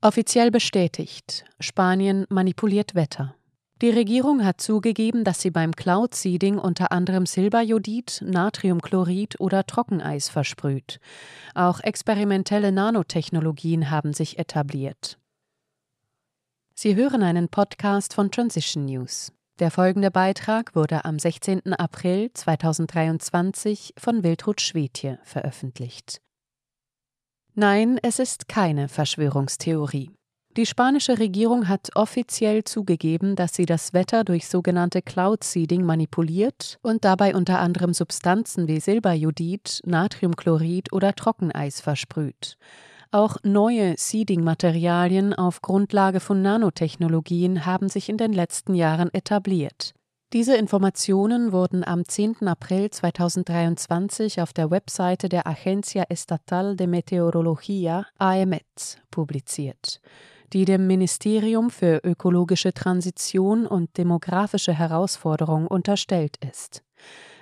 Offiziell bestätigt, Spanien manipuliert Wetter. Die Regierung hat zugegeben, dass sie beim Cloud Seeding unter anderem Silberjodid, Natriumchlorid oder Trockeneis versprüht. Auch experimentelle Nanotechnologien haben sich etabliert. Sie hören einen Podcast von Transition News. Der folgende Beitrag wurde am 16. April 2023 von Wiltrud Schwedje veröffentlicht. Nein, es ist keine Verschwörungstheorie. Die spanische Regierung hat offiziell zugegeben, dass sie das Wetter durch sogenannte Cloud Seeding manipuliert und dabei unter anderem Substanzen wie Silberjodid, Natriumchlorid oder Trockeneis versprüht. Auch neue Seeding-Materialien auf Grundlage von Nanotechnologien haben sich in den letzten Jahren etabliert. Diese Informationen wurden am 10. April 2023 auf der Webseite der Agencia Estatal de Meteorología AEMET publiziert, die dem Ministerium für ökologische Transition und demografische Herausforderung unterstellt ist.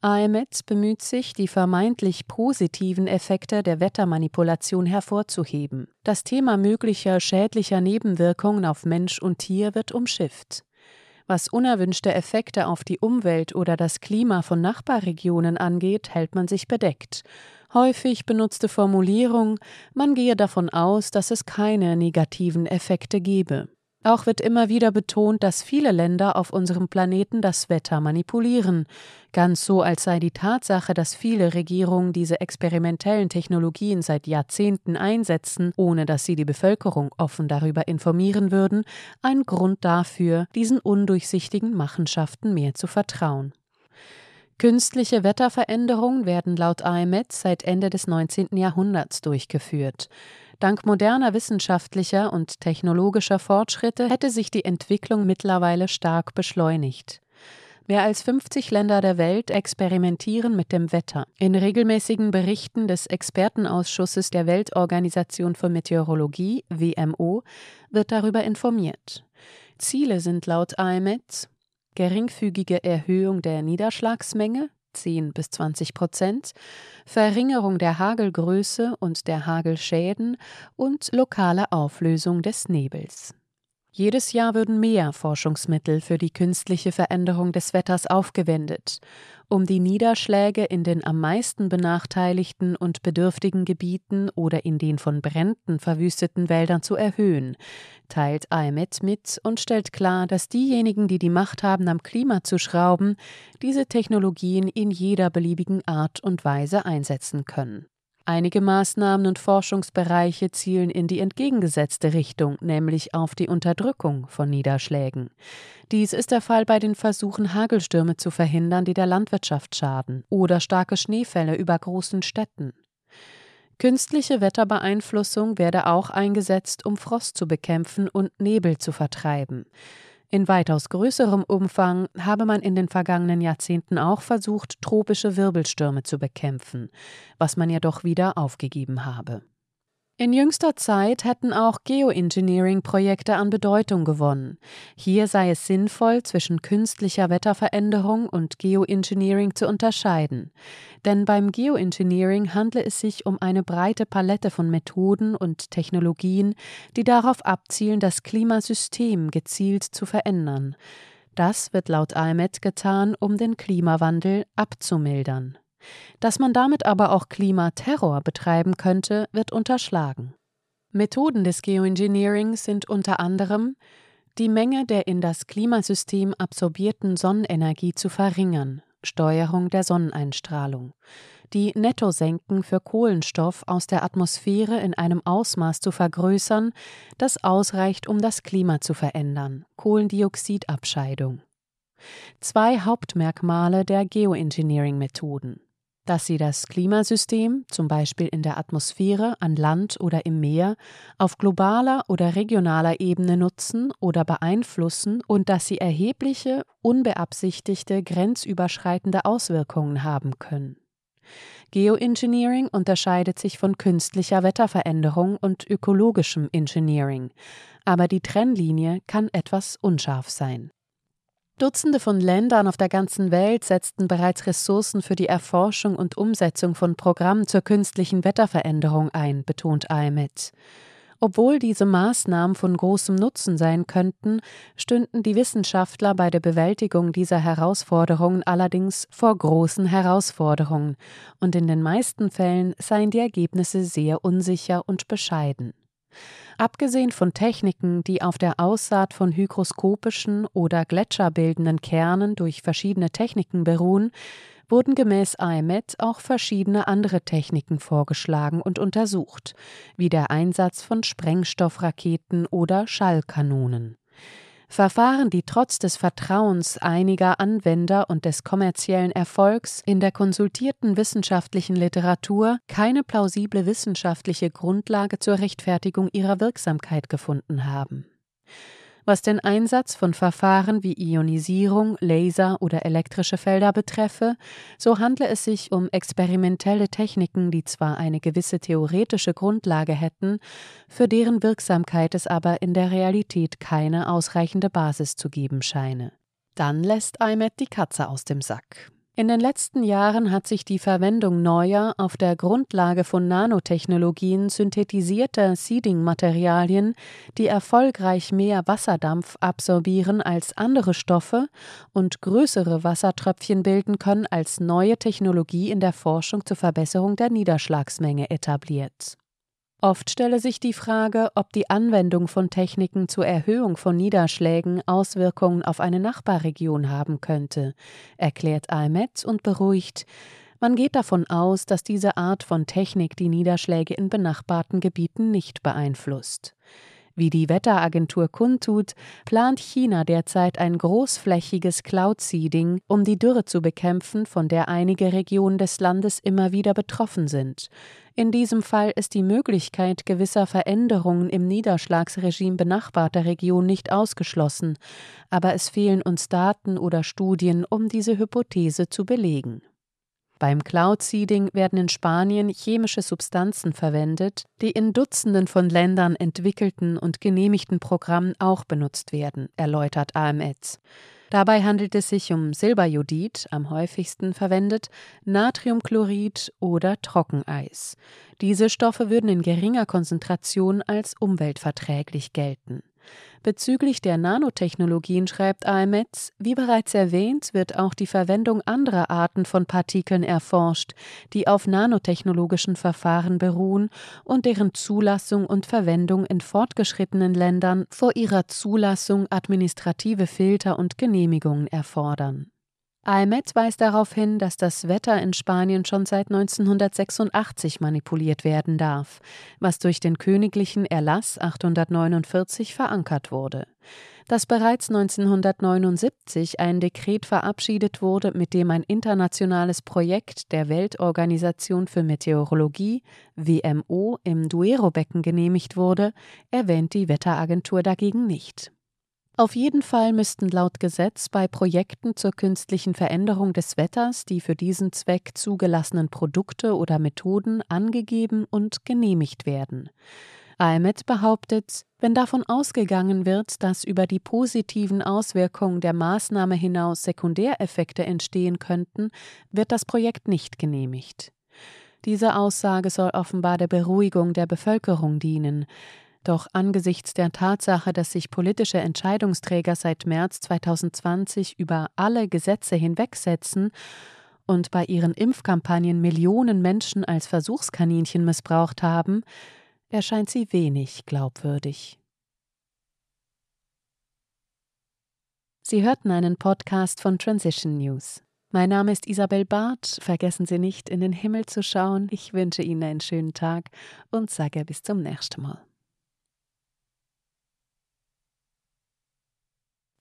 AMET bemüht sich, die vermeintlich positiven Effekte der Wettermanipulation hervorzuheben. Das Thema möglicher schädlicher Nebenwirkungen auf Mensch und Tier wird umschifft. Was unerwünschte Effekte auf die Umwelt oder das Klima von Nachbarregionen angeht, hält man sich bedeckt. Häufig benutzte Formulierung, man gehe davon aus, dass es keine negativen Effekte gebe. Auch wird immer wieder betont, dass viele Länder auf unserem Planeten das Wetter manipulieren, ganz so als sei die Tatsache, dass viele Regierungen diese experimentellen Technologien seit Jahrzehnten einsetzen, ohne dass sie die Bevölkerung offen darüber informieren würden, ein Grund dafür, diesen undurchsichtigen Machenschaften mehr zu vertrauen. Künstliche Wetterveränderungen werden laut AMET seit Ende des 19. Jahrhunderts durchgeführt. Dank moderner wissenschaftlicher und technologischer Fortschritte hätte sich die Entwicklung mittlerweile stark beschleunigt. Mehr als 50 Länder der Welt experimentieren mit dem Wetter. In regelmäßigen Berichten des Expertenausschusses der Weltorganisation für Meteorologie WMO wird darüber informiert. Ziele sind laut AMET geringfügige Erhöhung der Niederschlagsmenge, 10 bis 20 Prozent, Verringerung der Hagelgröße und der Hagelschäden und lokale Auflösung des Nebels. Jedes Jahr würden mehr Forschungsmittel für die künstliche Veränderung des Wetters aufgewendet, um die Niederschläge in den am meisten benachteiligten und bedürftigen Gebieten oder in den von Bränden verwüsteten Wäldern zu erhöhen, teilt IMET mit und stellt klar, dass diejenigen, die die Macht haben, am Klima zu schrauben, diese Technologien in jeder beliebigen Art und Weise einsetzen können. Einige Maßnahmen und Forschungsbereiche zielen in die entgegengesetzte Richtung, nämlich auf die Unterdrückung von Niederschlägen. Dies ist der Fall bei den Versuchen, Hagelstürme zu verhindern, die der Landwirtschaft schaden, oder starke Schneefälle über großen Städten. Künstliche Wetterbeeinflussung werde auch eingesetzt, um Frost zu bekämpfen und Nebel zu vertreiben. In weitaus größerem Umfang habe man in den vergangenen Jahrzehnten auch versucht, tropische Wirbelstürme zu bekämpfen, was man jedoch wieder aufgegeben habe. In jüngster Zeit hätten auch Geoengineering-Projekte an Bedeutung gewonnen. Hier sei es sinnvoll, zwischen künstlicher Wetterveränderung und Geoengineering zu unterscheiden. Denn beim Geoengineering handle es sich um eine breite Palette von Methoden und Technologien, die darauf abzielen, das Klimasystem gezielt zu verändern. Das wird laut IMET getan, um den Klimawandel abzumildern. Dass man damit aber auch Klimaterror betreiben könnte, wird unterschlagen. Methoden des Geoengineerings sind unter anderem die Menge der in das Klimasystem absorbierten Sonnenenergie zu verringern, Steuerung der Sonneneinstrahlung, die Nettosenken für Kohlenstoff aus der Atmosphäre in einem Ausmaß zu vergrößern, das ausreicht, um das Klima zu verändern, Kohlendioxidabscheidung. Zwei Hauptmerkmale der Geoengineering-Methoden dass sie das Klimasystem, zum Beispiel in der Atmosphäre, an Land oder im Meer, auf globaler oder regionaler Ebene nutzen oder beeinflussen und dass sie erhebliche, unbeabsichtigte, grenzüberschreitende Auswirkungen haben können. Geoengineering unterscheidet sich von künstlicher Wetterveränderung und ökologischem Engineering, aber die Trennlinie kann etwas unscharf sein. Dutzende von Ländern auf der ganzen Welt setzten bereits Ressourcen für die Erforschung und Umsetzung von Programmen zur künstlichen Wetterveränderung ein, betont IMET. Obwohl diese Maßnahmen von großem Nutzen sein könnten, stünden die Wissenschaftler bei der Bewältigung dieser Herausforderungen allerdings vor großen Herausforderungen, und in den meisten Fällen seien die Ergebnisse sehr unsicher und bescheiden. Abgesehen von Techniken, die auf der Aussaat von hygroskopischen oder gletscherbildenden Kernen durch verschiedene Techniken beruhen, wurden gemäß IMET auch verschiedene andere Techniken vorgeschlagen und untersucht, wie der Einsatz von Sprengstoffraketen oder Schallkanonen. Verfahren, die trotz des Vertrauens einiger Anwender und des kommerziellen Erfolgs in der konsultierten wissenschaftlichen Literatur keine plausible wissenschaftliche Grundlage zur Rechtfertigung ihrer Wirksamkeit gefunden haben. Was den Einsatz von Verfahren wie Ionisierung, Laser oder elektrische Felder betreffe, so handle es sich um experimentelle Techniken, die zwar eine gewisse theoretische Grundlage hätten, für deren Wirksamkeit es aber in der Realität keine ausreichende Basis zu geben scheine. Dann lässt IMET die Katze aus dem Sack. In den letzten Jahren hat sich die Verwendung neuer, auf der Grundlage von Nanotechnologien synthetisierter Seeding-Materialien, die erfolgreich mehr Wasserdampf absorbieren als andere Stoffe und größere Wassertröpfchen bilden können, als neue Technologie in der Forschung zur Verbesserung der Niederschlagsmenge etabliert. Oft stelle sich die Frage, ob die Anwendung von Techniken zur Erhöhung von Niederschlägen Auswirkungen auf eine Nachbarregion haben könnte, erklärt Ahmed und beruhigt, man geht davon aus, dass diese Art von Technik die Niederschläge in benachbarten Gebieten nicht beeinflusst. Wie die Wetteragentur kundtut, plant China derzeit ein großflächiges Cloud-Seeding, um die Dürre zu bekämpfen, von der einige Regionen des Landes immer wieder betroffen sind. In diesem Fall ist die Möglichkeit gewisser Veränderungen im Niederschlagsregime benachbarter Regionen nicht ausgeschlossen, aber es fehlen uns Daten oder Studien, um diese Hypothese zu belegen. Beim Cloud Seeding werden in Spanien chemische Substanzen verwendet, die in Dutzenden von Ländern entwickelten und genehmigten Programmen auch benutzt werden, erläutert AMS. Dabei handelt es sich um Silberjodid, am häufigsten verwendet, Natriumchlorid oder Trockeneis. Diese Stoffe würden in geringer Konzentration als umweltverträglich gelten. Bezüglich der Nanotechnologien schreibt AMETS, wie bereits erwähnt, wird auch die Verwendung anderer Arten von Partikeln erforscht, die auf nanotechnologischen Verfahren beruhen und deren Zulassung und Verwendung in fortgeschrittenen Ländern vor ihrer Zulassung administrative Filter und Genehmigungen erfordern. AMET weist darauf hin, dass das Wetter in Spanien schon seit 1986 manipuliert werden darf, was durch den königlichen Erlass 849 verankert wurde. Dass bereits 1979 ein Dekret verabschiedet wurde, mit dem ein internationales Projekt der Weltorganisation für Meteorologie WMO im Duero-Becken genehmigt wurde, erwähnt die Wetteragentur dagegen nicht. Auf jeden Fall müssten laut Gesetz bei Projekten zur künstlichen Veränderung des Wetters die für diesen Zweck zugelassenen Produkte oder Methoden angegeben und genehmigt werden. AMET behauptet, wenn davon ausgegangen wird, dass über die positiven Auswirkungen der Maßnahme hinaus Sekundäreffekte entstehen könnten, wird das Projekt nicht genehmigt. Diese Aussage soll offenbar der Beruhigung der Bevölkerung dienen. Doch angesichts der Tatsache, dass sich politische Entscheidungsträger seit März 2020 über alle Gesetze hinwegsetzen und bei ihren Impfkampagnen Millionen Menschen als Versuchskaninchen missbraucht haben, erscheint sie wenig glaubwürdig. Sie hörten einen Podcast von Transition News. Mein Name ist Isabel Barth. Vergessen Sie nicht, in den Himmel zu schauen. Ich wünsche Ihnen einen schönen Tag und sage bis zum nächsten Mal.